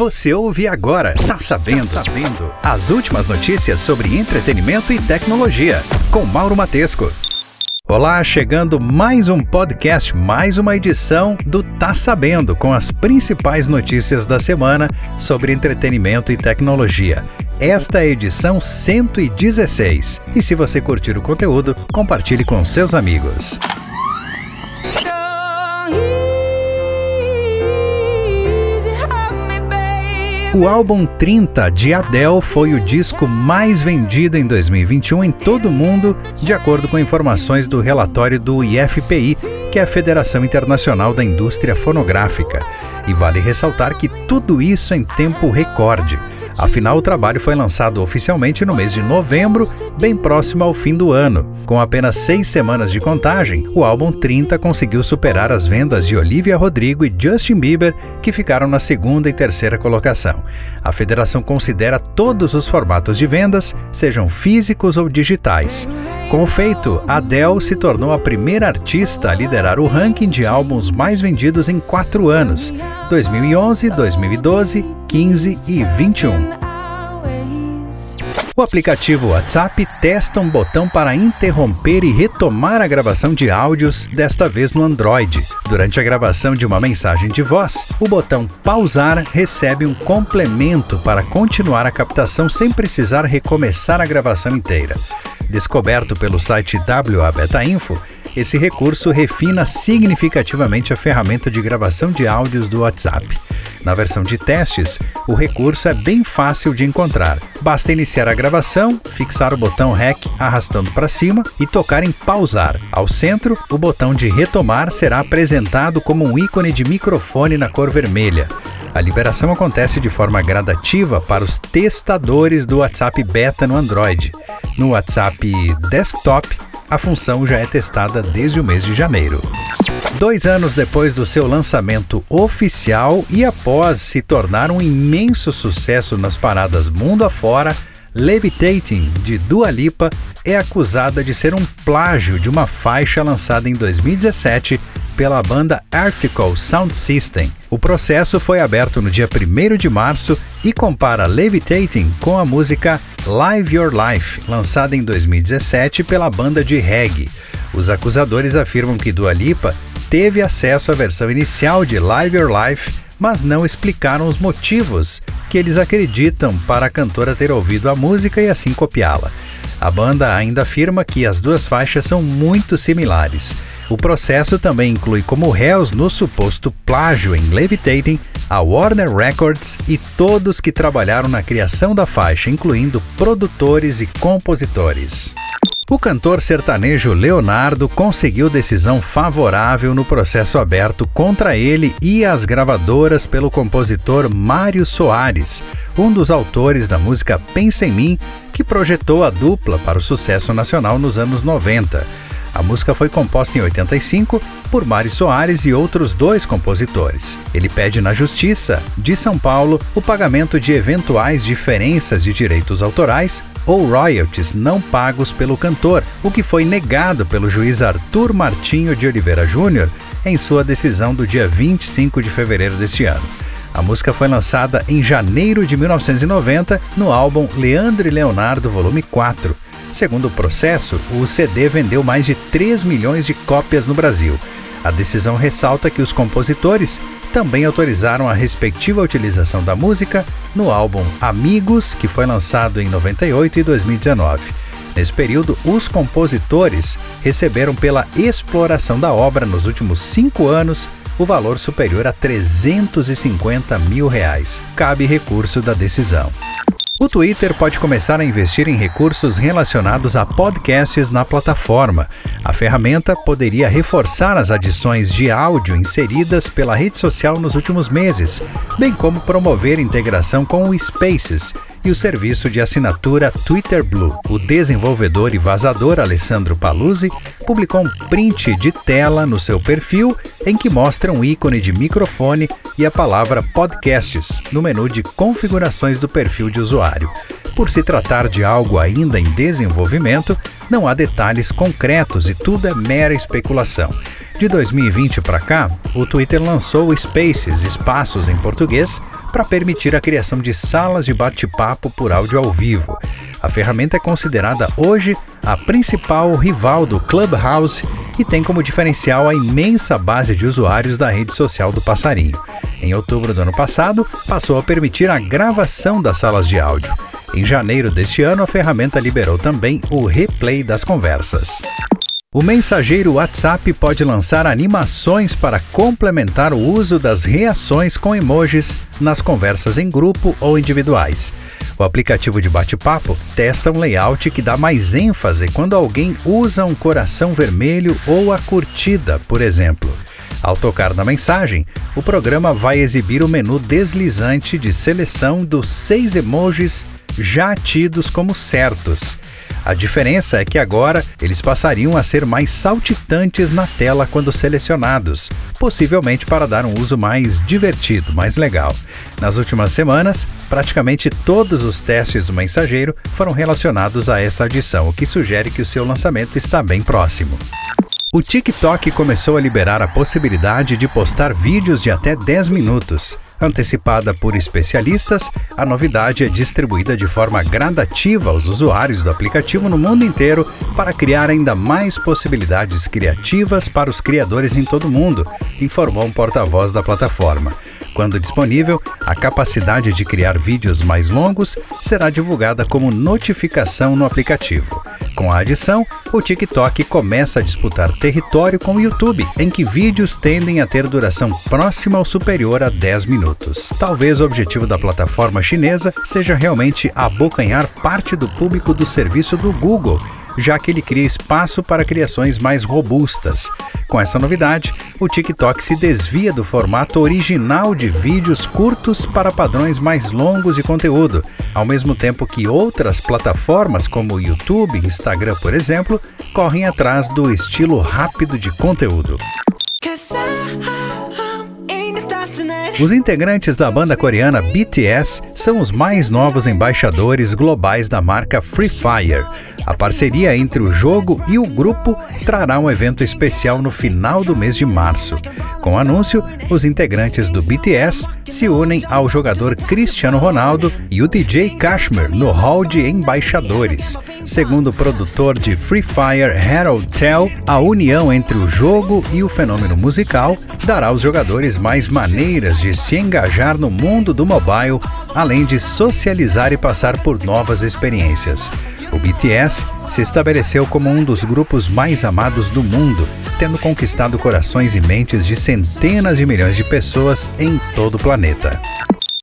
Você ouve agora, tá sabendo, sabendo. As últimas notícias sobre entretenimento e tecnologia, com Mauro Matesco. Olá, chegando mais um podcast, mais uma edição do Tá Sabendo, com as principais notícias da semana sobre entretenimento e tecnologia. Esta é a edição 116. E se você curtir o conteúdo, compartilhe com seus amigos. O álbum 30 de Adele foi o disco mais vendido em 2021 em todo o mundo, de acordo com informações do relatório do IFPI, que é a Federação Internacional da Indústria Fonográfica. E vale ressaltar que tudo isso em tempo recorde. Afinal, o trabalho foi lançado oficialmente no mês de novembro, bem próximo ao fim do ano. Com apenas seis semanas de contagem, o álbum 30 conseguiu superar as vendas de Olivia Rodrigo e Justin Bieber, que ficaram na segunda e terceira colocação. A federação considera todos os formatos de vendas, sejam físicos ou digitais. Com o feito, Adele se tornou a primeira artista a liderar o ranking de álbuns mais vendidos em quatro anos: 2011, 2012, 15 e 21. O aplicativo WhatsApp testa um botão para interromper e retomar a gravação de áudios, desta vez no Android. Durante a gravação de uma mensagem de voz, o botão pausar recebe um complemento para continuar a captação sem precisar recomeçar a gravação inteira. Descoberto pelo site WA Beta Info, esse recurso refina significativamente a ferramenta de gravação de áudios do WhatsApp. Na versão de testes, o recurso é bem fácil de encontrar. Basta iniciar a gravação, fixar o botão REC arrastando para cima e tocar em pausar. Ao centro, o botão de retomar será apresentado como um ícone de microfone na cor vermelha. A liberação acontece de forma gradativa para os testadores do WhatsApp Beta no Android. No WhatsApp Desktop, a função já é testada desde o mês de janeiro. Dois anos depois do seu lançamento oficial e após se tornar um imenso sucesso nas paradas mundo afora, Levitating, de Dua Lipa, é acusada de ser um plágio de uma faixa lançada em 2017 pela banda Article Sound System. O processo foi aberto no dia 1 de março e compara Levitating com a música Live Your Life, lançada em 2017 pela banda de reggae. Os acusadores afirmam que Dua Lipa teve acesso à versão inicial de Live Your Life, mas não explicaram os motivos que eles acreditam para a cantora ter ouvido a música e assim copiá-la. A banda ainda afirma que as duas faixas são muito similares. O processo também inclui como réus no suposto plágio em Levitating a Warner Records e todos que trabalharam na criação da faixa, incluindo produtores e compositores. O cantor sertanejo Leonardo conseguiu decisão favorável no processo aberto contra ele e as gravadoras pelo compositor Mário Soares, um dos autores da música Pensa em Mim, que projetou a dupla para o sucesso nacional nos anos 90. A música foi composta em 85 por Mário Soares e outros dois compositores. Ele pede na Justiça de São Paulo o pagamento de eventuais diferenças de direitos autorais ou royalties não pagos pelo cantor, o que foi negado pelo juiz Arthur Martinho de Oliveira Júnior em sua decisão do dia 25 de fevereiro deste ano. A música foi lançada em janeiro de 1990 no álbum Leandro e Leonardo Volume 4 Segundo o processo, o CD vendeu mais de 3 milhões de cópias no Brasil. A decisão ressalta que os compositores também autorizaram a respectiva utilização da música no álbum Amigos, que foi lançado em 98 e 2019. Nesse período, os compositores receberam pela exploração da obra nos últimos cinco anos o valor superior a 350 mil reais. Cabe recurso da decisão. O Twitter pode começar a investir em recursos relacionados a podcasts na plataforma. A ferramenta poderia reforçar as adições de áudio inseridas pela rede social nos últimos meses, bem como promover integração com o Spaces e o serviço de assinatura Twitter Blue. O desenvolvedor e vazador Alessandro Paluzzi publicou um print de tela no seu perfil em que mostra um ícone de microfone e a palavra podcasts no menu de configurações do perfil de usuário. Por se tratar de algo ainda em desenvolvimento, não há detalhes concretos e tudo é mera especulação. De 2020 para cá, o Twitter lançou Spaces, espaços em português, para permitir a criação de salas de bate-papo por áudio ao vivo. A ferramenta é considerada hoje a principal rival do Clubhouse e tem como diferencial a imensa base de usuários da rede social do Passarinho. Em outubro do ano passado, passou a permitir a gravação das salas de áudio. Em janeiro deste ano, a ferramenta liberou também o replay das conversas. O mensageiro WhatsApp pode lançar animações para complementar o uso das reações com emojis nas conversas em grupo ou individuais. O aplicativo de bate-papo testa um layout que dá mais ênfase quando alguém usa um coração vermelho ou a curtida, por exemplo. Ao tocar na mensagem, o programa vai exibir o menu deslizante de seleção dos seis emojis já tidos como certos. A diferença é que agora eles passariam a ser mais saltitantes na tela quando selecionados, possivelmente para dar um uso mais divertido, mais legal. Nas últimas semanas, praticamente todos os testes do mensageiro foram relacionados a essa adição, o que sugere que o seu lançamento está bem próximo. O TikTok começou a liberar a possibilidade de postar vídeos de até 10 minutos. Antecipada por especialistas, a novidade é distribuída de forma gradativa aos usuários do aplicativo no mundo inteiro para criar ainda mais possibilidades criativas para os criadores em todo o mundo, informou um porta-voz da plataforma. Quando disponível, a capacidade de criar vídeos mais longos será divulgada como notificação no aplicativo. Com a adição, o TikTok começa a disputar território com o YouTube, em que vídeos tendem a ter duração próxima ou superior a 10 minutos. Talvez o objetivo da plataforma chinesa seja realmente abocanhar parte do público do serviço do Google já que ele cria espaço para criações mais robustas. Com essa novidade, o TikTok se desvia do formato original de vídeos curtos para padrões mais longos de conteúdo, ao mesmo tempo que outras plataformas como YouTube e Instagram, por exemplo, correm atrás do estilo rápido de conteúdo. Os integrantes da banda coreana BTS são os mais novos embaixadores globais da marca Free Fire. A parceria entre o jogo e o grupo trará um evento especial no final do mês de março. Com o anúncio, os integrantes do BTS se unem ao jogador Cristiano Ronaldo e o DJ Kashmir no hall de embaixadores. Segundo o produtor de Free Fire, Harold Tell, a união entre o jogo e o fenômeno musical dará aos jogadores mais maneiras de se engajar no mundo do mobile, além de socializar e passar por novas experiências. O BTS se estabeleceu como um dos grupos mais amados do mundo, tendo conquistado corações e mentes de centenas de milhões de pessoas em todo o planeta.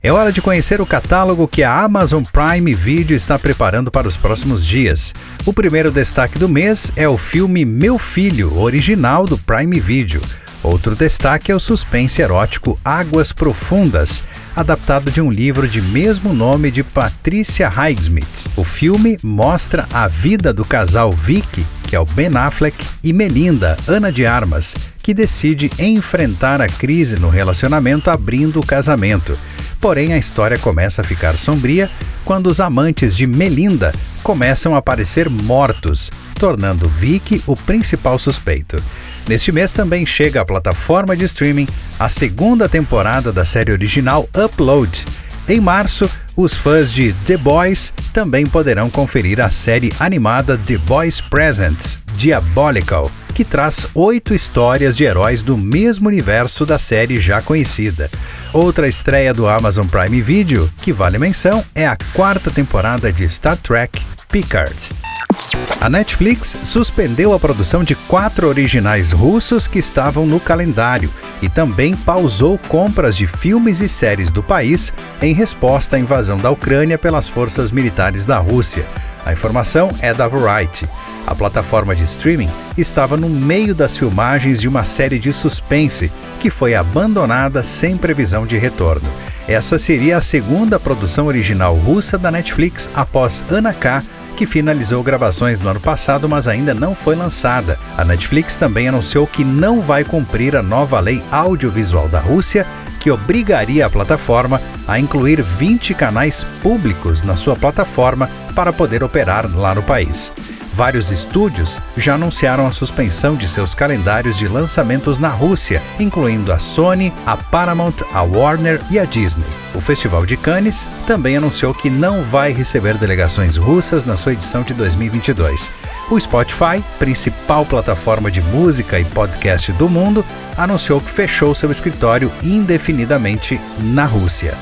É hora de conhecer o catálogo que a Amazon Prime Video está preparando para os próximos dias. O primeiro destaque do mês é o filme Meu Filho, original do Prime Video. Outro destaque é o suspense erótico Águas Profundas, adaptado de um livro de mesmo nome de Patricia Highsmith. O filme mostra a vida do casal Vicky, que é o Ben Affleck, e Melinda, Ana de Armas, que decide enfrentar a crise no relacionamento abrindo o casamento. Porém, a história começa a ficar sombria quando os amantes de Melinda começam a aparecer mortos, tornando Vicky o principal suspeito. Neste mês também chega à plataforma de streaming a segunda temporada da série original Upload. Em março, os fãs de The Boys também poderão conferir a série animada The Boys Presents Diabolical, que traz oito histórias de heróis do mesmo universo da série já conhecida. Outra estreia do Amazon Prime Video, que vale menção, é a quarta temporada de Star Trek Picard. A Netflix suspendeu a produção de quatro originais russos que estavam no calendário e também pausou compras de filmes e séries do país em resposta à invasão da Ucrânia pelas forças militares da Rússia. A informação é da Variety. A plataforma de streaming estava no meio das filmagens de uma série de suspense que foi abandonada sem previsão de retorno. Essa seria a segunda produção original russa da Netflix após Ana K que finalizou gravações no ano passado, mas ainda não foi lançada. A Netflix também anunciou que não vai cumprir a nova lei audiovisual da Rússia, que obrigaria a plataforma a incluir 20 canais públicos na sua plataforma para poder operar lá no país. Vários estúdios já anunciaram a suspensão de seus calendários de lançamentos na Rússia, incluindo a Sony, a Paramount, a Warner e a Disney. O Festival de Cannes também anunciou que não vai receber delegações russas na sua edição de 2022. O Spotify, principal plataforma de música e podcast do mundo, anunciou que fechou seu escritório indefinidamente na Rússia.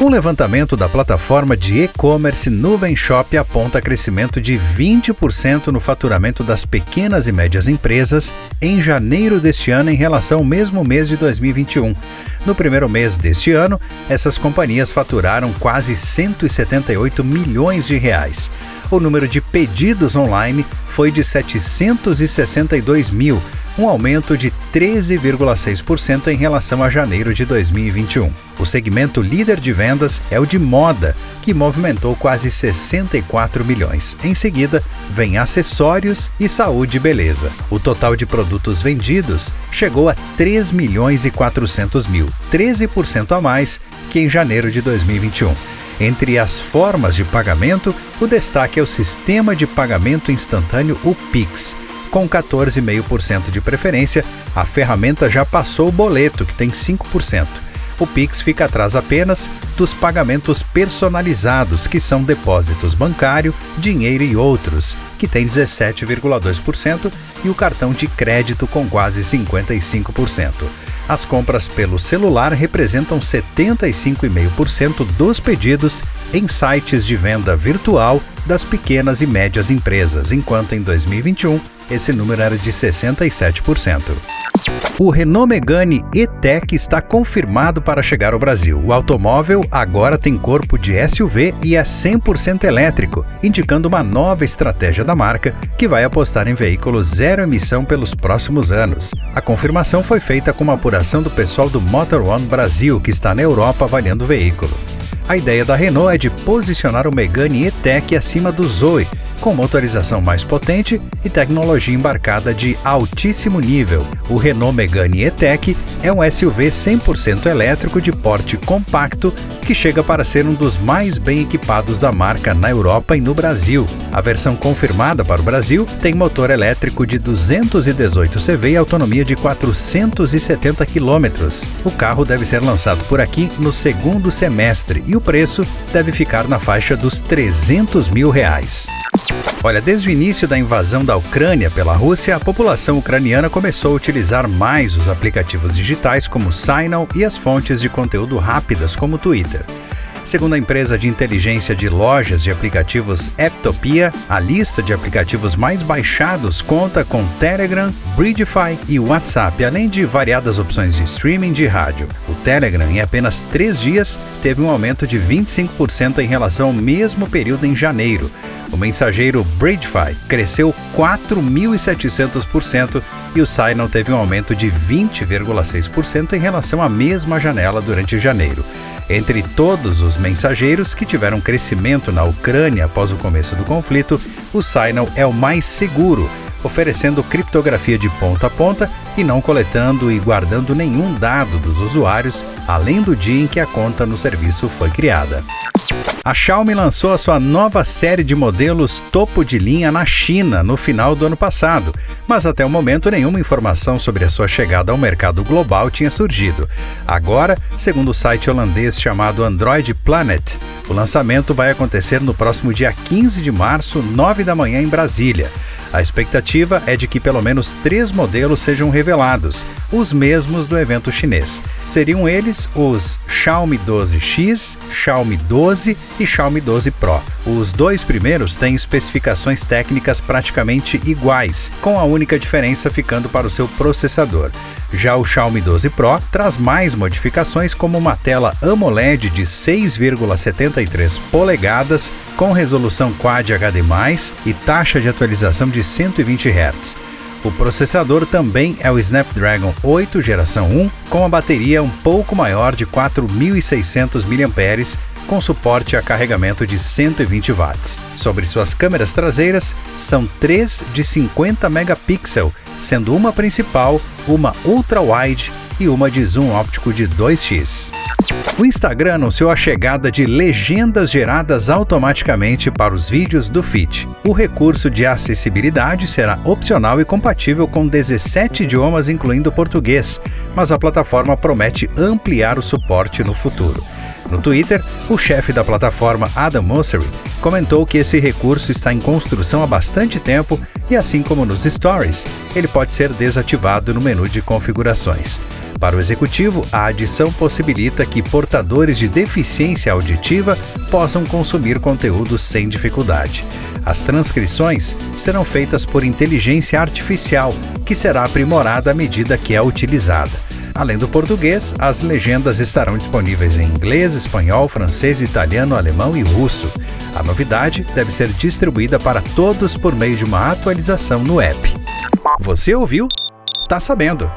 Um levantamento da plataforma de e-commerce Nuvem Shop aponta crescimento de 20% no faturamento das pequenas e médias empresas em janeiro deste ano em relação ao mesmo mês de 2021. No primeiro mês deste ano, essas companhias faturaram quase 178 milhões de reais. O número de pedidos online foi de 762 mil, um aumento de 13,6% em relação a janeiro de 2021. O segmento líder de vendas é o de moda, que movimentou quase 64 milhões. Em seguida, vem acessórios e saúde e beleza. O total de produtos vendidos chegou a 3 milhões e 400 mil, 13% a mais que em janeiro de 2021. Entre as formas de pagamento, o destaque é o sistema de pagamento instantâneo, o Pix com 14,5% de preferência, a ferramenta já passou o boleto, que tem 5%. O Pix fica atrás apenas dos pagamentos personalizados, que são depósitos bancário, dinheiro e outros, que tem 17,2%, e o cartão de crédito com quase 55%. As compras pelo celular representam 75,5% dos pedidos em sites de venda virtual das pequenas e médias empresas, enquanto em 2021 esse número era de 67%. O Renault Megane E-Tech está confirmado para chegar ao Brasil. O automóvel agora tem corpo de SUV e é 100% elétrico, indicando uma nova estratégia da marca que vai apostar em veículos zero emissão pelos próximos anos. A confirmação foi feita com uma apuração do pessoal do Motor One Brasil, que está na Europa avaliando o veículo. A ideia da Renault é de posicionar o Megane E-Tech acima do Zoe, com motorização mais potente e tecnologia embarcada de altíssimo nível. O Renault Megane E-Tech é um SUV 100% elétrico de porte compacto que chega para ser um dos mais bem equipados da marca na Europa e no Brasil. A versão confirmada para o Brasil tem motor elétrico de 218 CV e autonomia de 470 km. O carro deve ser lançado por aqui no segundo semestre e o preço deve ficar na faixa dos 300 mil reais. Olha, desde o início da invasão da Ucrânia pela Rússia, a população ucraniana começou a utilizar mais os aplicativos digitais como Signal e as fontes de conteúdo rápidas como Twitter. Segundo a empresa de inteligência de lojas de aplicativos Apptopia, a lista de aplicativos mais baixados conta com Telegram, Bridgefy e WhatsApp, além de variadas opções de streaming de rádio. O Telegram, em apenas três dias, teve um aumento de 25% em relação ao mesmo período em janeiro. O mensageiro Bridgefy cresceu 4.700% e o Signal teve um aumento de 20,6% em relação à mesma janela durante janeiro. Entre todos os mensageiros que tiveram crescimento na Ucrânia após o começo do conflito, o Signal é o mais seguro, oferecendo criptografia de ponta a ponta e não coletando e guardando nenhum dado dos usuários, além do dia em que a conta no serviço foi criada. A Xiaomi lançou a sua nova série de modelos topo de linha na China no final do ano passado, mas até o momento nenhuma informação sobre a sua chegada ao mercado global tinha surgido. Agora, segundo o site holandês chamado Android Planet, o lançamento vai acontecer no próximo dia 15 de março, 9 da manhã, em Brasília. A expectativa é de que pelo menos três modelos sejam revelados, os mesmos do evento chinês. Seriam eles os Xiaomi 12X, Xiaomi 12 e Xiaomi 12 Pro. Os dois primeiros têm especificações técnicas praticamente iguais, com a única diferença ficando para o seu processador. Já o Xiaomi 12 Pro traz mais modificações como uma tela AMOLED de 6,73 polegadas com resolução Quad HD+, e taxa de atualização de 120 Hz. O processador também é o Snapdragon 8 geração 1 com a bateria um pouco maior de 4.600 mAh com suporte a carregamento de 120 watts. Sobre suas câmeras traseiras, são três de 50 megapixels sendo uma principal, uma ultra-wide e uma de zoom óptico de 2x. O Instagram anunciou a chegada de legendas geradas automaticamente para os vídeos do feed. O recurso de acessibilidade será opcional e compatível com 17 idiomas, incluindo português, mas a plataforma promete ampliar o suporte no futuro. No Twitter, o chefe da plataforma, Adam Mosseri, comentou que esse recurso está em construção há bastante tempo e, assim como nos stories, ele pode ser desativado no menu de configurações. Para o executivo, a adição possibilita que portadores de deficiência auditiva possam consumir conteúdo sem dificuldade. As transcrições serão feitas por inteligência artificial, que será aprimorada à medida que é utilizada. Além do português, as legendas estarão disponíveis em inglês, espanhol, francês, italiano, alemão e russo. A novidade deve ser distribuída para todos por meio de uma atualização no app. Você ouviu? Tá sabendo!